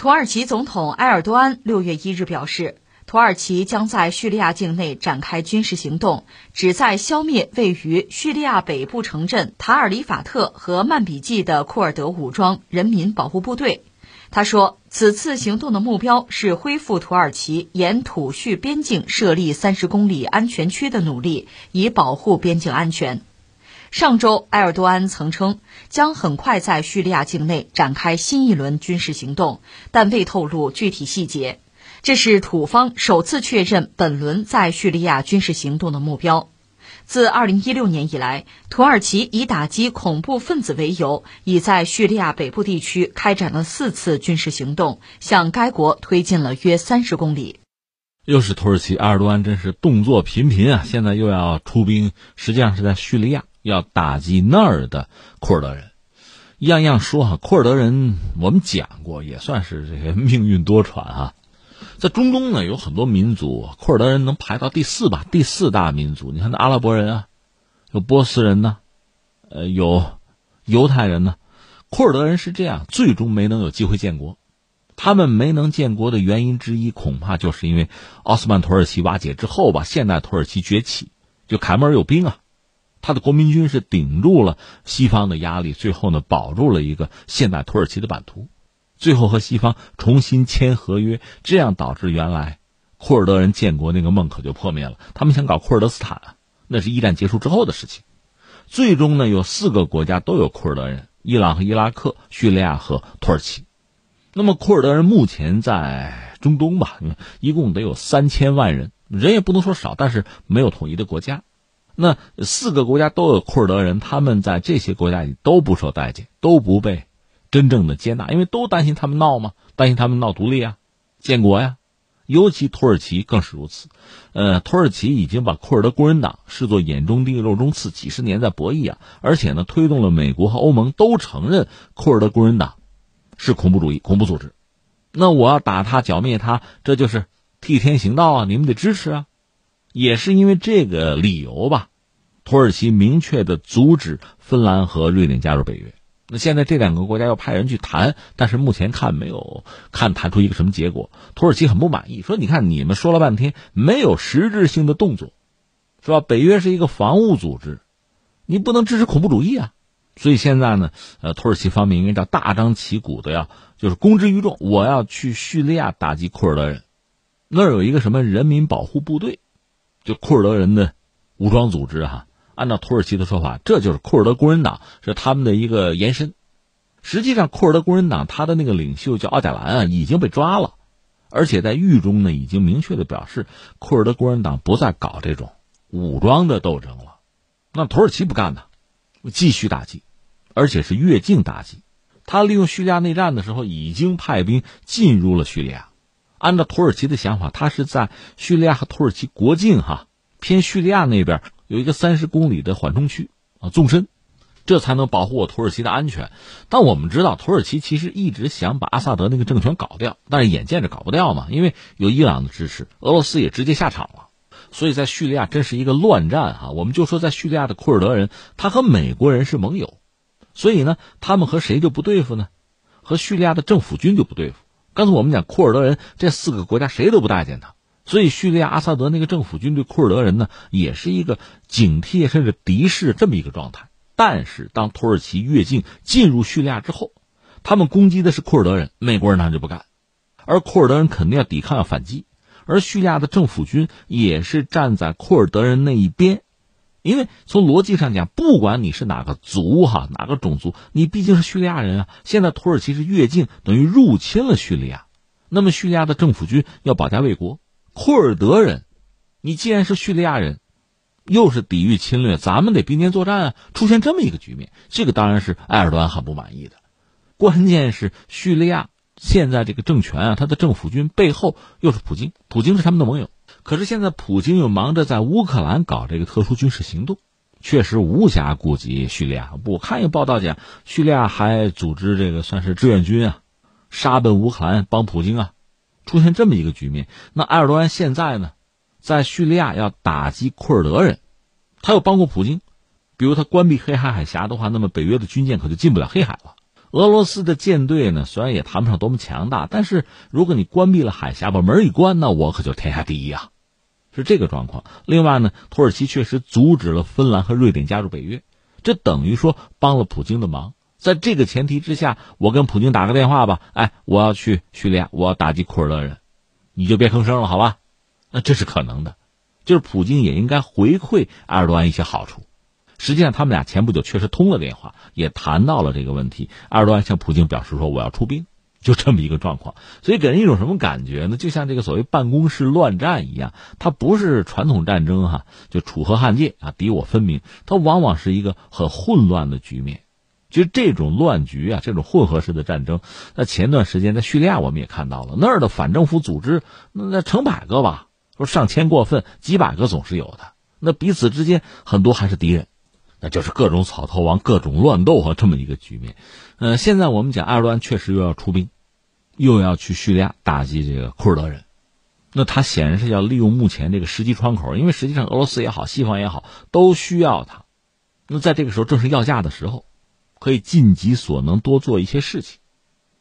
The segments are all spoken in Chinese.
土耳其总统埃尔多安六月一日表示，土耳其将在叙利亚境内展开军事行动，旨在消灭位于叙利亚北部城镇塔尔里法特和曼比季的库尔德武装人民保护部队。他说，此次行动的目标是恢复土耳其沿土叙边境设立三十公里安全区的努力，以保护边境安全。上周，埃尔多安曾称将很快在叙利亚境内展开新一轮军事行动，但未透露具体细节。这是土方首次确认本轮在叙利亚军事行动的目标。自2016年以来，土耳其以打击恐怖分子为由，已在叙利亚北部地区开展了四次军事行动，向该国推进了约三十公里。又是土耳其，埃尔多安真是动作频频啊！现在又要出兵，实际上是在叙利亚。要打击那儿的库尔德人，样样说哈，库尔德人我们讲过，也算是这个命运多舛哈。在中东呢，有很多民族，库尔德人能排到第四吧，第四大民族。你看那阿拉伯人啊，有波斯人呢，呃，有犹太人呢，库尔德人是这样，最终没能有机会建国。他们没能建国的原因之一，恐怕就是因为奥斯曼土耳其瓦解之后吧，现代土耳其崛起，就凯末尔有兵啊。他的国民军是顶住了西方的压力，最后呢保住了一个现代土耳其的版图，最后和西方重新签合约，这样导致原来库尔德人建国那个梦可就破灭了。他们想搞库尔德斯坦，那是一战结束之后的事情。最终呢，有四个国家都有库尔德人：伊朗和伊拉克、叙利亚和土耳其。那么库尔德人目前在中东吧，一共得有三千万人，人也不能说少，但是没有统一的国家。那四个国家都有库尔德人，他们在这些国家里都不受待见，都不被真正的接纳，因为都担心他们闹嘛，担心他们闹独立啊、建国呀。尤其土耳其更是如此。呃，土耳其已经把库尔德工人党视作眼中钉、肉中刺，几十年在博弈啊，而且呢，推动了美国和欧盟都承认库尔德工人党是恐怖主义、恐怖组织。那我要打他、剿灭他，这就是替天行道啊！你们得支持啊！也是因为这个理由吧。土耳其明确的阻止芬兰和瑞典加入北约。那现在这两个国家要派人去谈，但是目前看没有看谈出一个什么结果。土耳其很不满意，说：“你看你们说了半天没有实质性的动作，是吧？北约是一个防务组织，你不能支持恐怖主义啊。”所以现在呢，呃，土耳其方面应该叫大张旗鼓的要就是公之于众，我要去叙利亚打击库尔德人，那儿有一个什么人民保护部队，就库尔德人的武装组织哈。按照土耳其的说法，这就是库尔德工人党，是他们的一个延伸。实际上，库尔德工人党他的那个领袖叫奥贾兰啊，已经被抓了，而且在狱中呢，已经明确的表示，库尔德工人党不再搞这种武装的斗争了。那土耳其不干呢，继续打击，而且是越境打击。他利用叙利亚内战的时候，已经派兵进入了叙利亚。按照土耳其的想法，他是在叙利亚和土耳其国境哈偏叙利亚那边。有一个三十公里的缓冲区啊，纵深，这才能保护我土耳其的安全。但我们知道，土耳其其实一直想把阿萨德那个政权搞掉，但是眼见着搞不掉嘛，因为有伊朗的支持，俄罗斯也直接下场了。所以在叙利亚真是一个乱战哈。我们就说在叙利亚的库尔德人，他和美国人是盟友，所以呢，他们和谁就不对付呢？和叙利亚的政府军就不对付。刚才我们讲库尔德人这四个国家谁都不待见他。所以，叙利亚阿萨德那个政府军对库尔德人呢，也是一个警惕甚至敌视这么一个状态。但是，当土耳其越境进入叙利亚之后，他们攻击的是库尔德人，美国人那就不干，而库尔德人肯定要抵抗要反击，而叙利亚的政府军也是站在库尔德人那一边，因为从逻辑上讲，不管你是哪个族哈，哪个种族，你毕竟是叙利亚人啊。现在土耳其是越境，等于入侵了叙利亚，那么叙利亚的政府军要保家卫国。库尔德人，你既然是叙利亚人，又是抵御侵略，咱们得并肩作战啊！出现这么一个局面，这个当然是埃尔多安很不满意的。关键是叙利亚现在这个政权啊，他的政府军背后又是普京，普京是他们的盟友。可是现在普京又忙着在乌克兰搞这个特殊军事行动，确实无暇顾及叙利亚。我看一报道讲，叙利亚还组织这个算是志愿军啊，杀奔乌克兰帮普京啊。出现这么一个局面，那埃尔多安现在呢，在叙利亚要打击库尔德人，他又帮过普京，比如他关闭黑海海峡的话，那么北约的军舰可就进不了黑海了。俄罗斯的舰队呢，虽然也谈不上多么强大，但是如果你关闭了海峡，把门一关，那我可就天下第一啊，是这个状况。另外呢，土耳其确实阻止了芬兰和瑞典加入北约，这等于说帮了普京的忙。在这个前提之下，我跟普京打个电话吧，哎，我要去叙利亚，我要打击库尔德人，你就别吭声了，好吧？那这是可能的，就是普京也应该回馈埃尔多安一些好处。实际上，他们俩前不久确实通了电话，也谈到了这个问题。埃尔多安向普京表示说：“我要出兵。”就这么一个状况，所以给人一种什么感觉呢？就像这个所谓办公室乱战一样，它不是传统战争哈，就楚河汉界啊，敌我分明。它往往是一个很混乱的局面。就这种乱局啊，这种混合式的战争，那前段时间在叙利亚我们也看到了，那儿的反政府组织那成百个吧，说上千过分，几百个总是有的。那彼此之间很多还是敌人。那就是各种草头王、各种乱斗和这么一个局面。呃，现在我们讲埃尔多安确实又要出兵，又要去叙利亚打击这个库尔德人。那他显然是要利用目前这个时机窗口，因为实际上俄罗斯也好，西方也好，都需要他。那在这个时候正是要价的时候，可以尽己所能多做一些事情。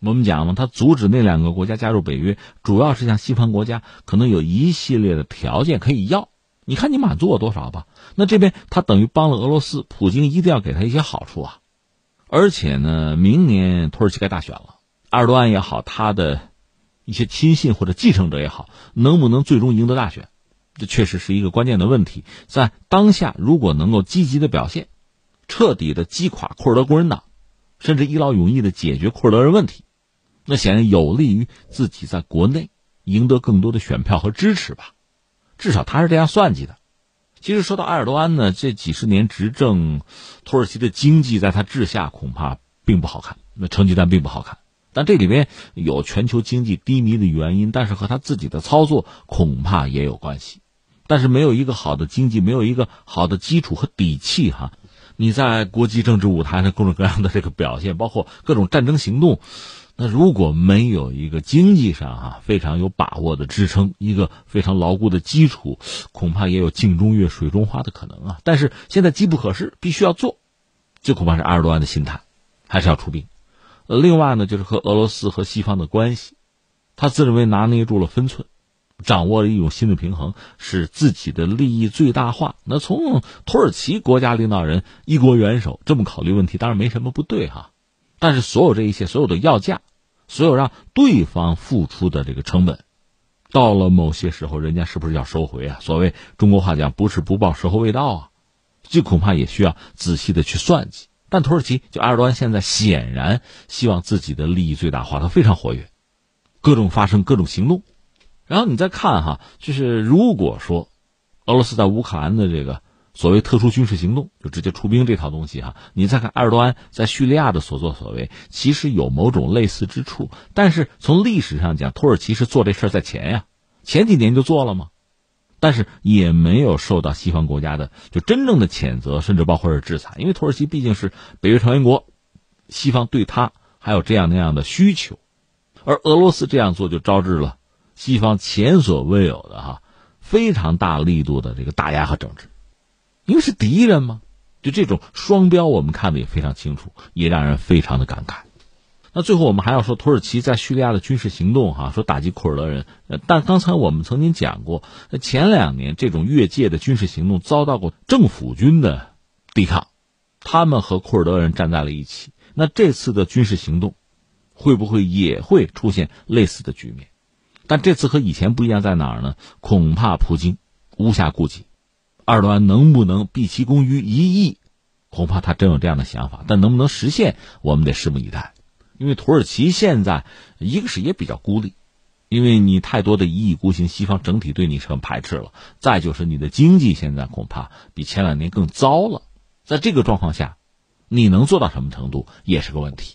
我们讲嘛，他阻止那两个国家加入北约，主要是向西方国家可能有一系列的条件可以要。你看你满足我多少吧？那这边他等于帮了俄罗斯，普京一定要给他一些好处啊！而且呢，明年土耳其该大选了，埃尔多安也好，他的一些亲信或者继承者也好，能不能最终赢得大选，这确实是一个关键的问题。在当下，如果能够积极的表现，彻底的击垮库尔德工人党，甚至一劳永逸的解决库尔德人问题，那显然有利于自己在国内赢得更多的选票和支持吧。至少他是这样算计的。其实说到埃尔多安呢，这几十年执政，土耳其的经济在他治下恐怕并不好看，那成绩单并不好看。但这里面有全球经济低迷的原因，但是和他自己的操作恐怕也有关系。但是没有一个好的经济，没有一个好的基础和底气，哈，你在国际政治舞台上各种各样的这个表现，包括各种战争行动。那如果没有一个经济上啊非常有把握的支撑，一个非常牢固的基础，恐怕也有镜中月水中花的可能啊。但是现在机不可失，必须要做，这恐怕是二十多万的心态，还是要出兵。另外呢，就是和俄罗斯和西方的关系，他自认为拿捏住了分寸，掌握了一种新的平衡，使自己的利益最大化。那从土耳其国家领导人、一国元首这么考虑问题，当然没什么不对哈。但是所有这一切，所有的要价。所有让对方付出的这个成本，到了某些时候，人家是不是要收回啊？所谓中国话讲，不是不报，时候未到啊。这恐怕也需要仔细的去算计。但土耳其就埃尔多安现在显然希望自己的利益最大化，他非常活跃，各种发生各种行动。然后你再看哈，就是如果说俄罗斯在乌克兰的这个。所谓特殊军事行动，就直接出兵这套东西哈。你再看埃尔多安在叙利亚的所作所为，其实有某种类似之处。但是从历史上讲，土耳其是做这事儿在前呀，前几年就做了吗？但是也没有受到西方国家的就真正的谴责，甚至包括是制裁。因为土耳其毕竟是北约成员国，西方对他还有这样那样的需求，而俄罗斯这样做就招致了西方前所未有的哈非常大力度的这个打压和整治。因为是敌人吗？就这种双标，我们看的也非常清楚，也让人非常的感慨。那最后我们还要说，土耳其在叙利亚的军事行动，哈，说打击库尔德人。呃但刚才我们曾经讲过，前两年这种越界的军事行动遭到过政府军的抵抗，他们和库尔德人站在了一起。那这次的军事行动，会不会也会出现类似的局面？但这次和以前不一样在哪儿呢？恐怕普京无暇顾及。埃尔多安能不能毕其功于一役？恐怕他真有这样的想法，但能不能实现，我们得拭目以待。因为土耳其现在一个是也比较孤立，因为你太多的一意孤行，西方整体对你是很排斥了。再就是你的经济现在恐怕比前两年更糟了。在这个状况下，你能做到什么程度也是个问题。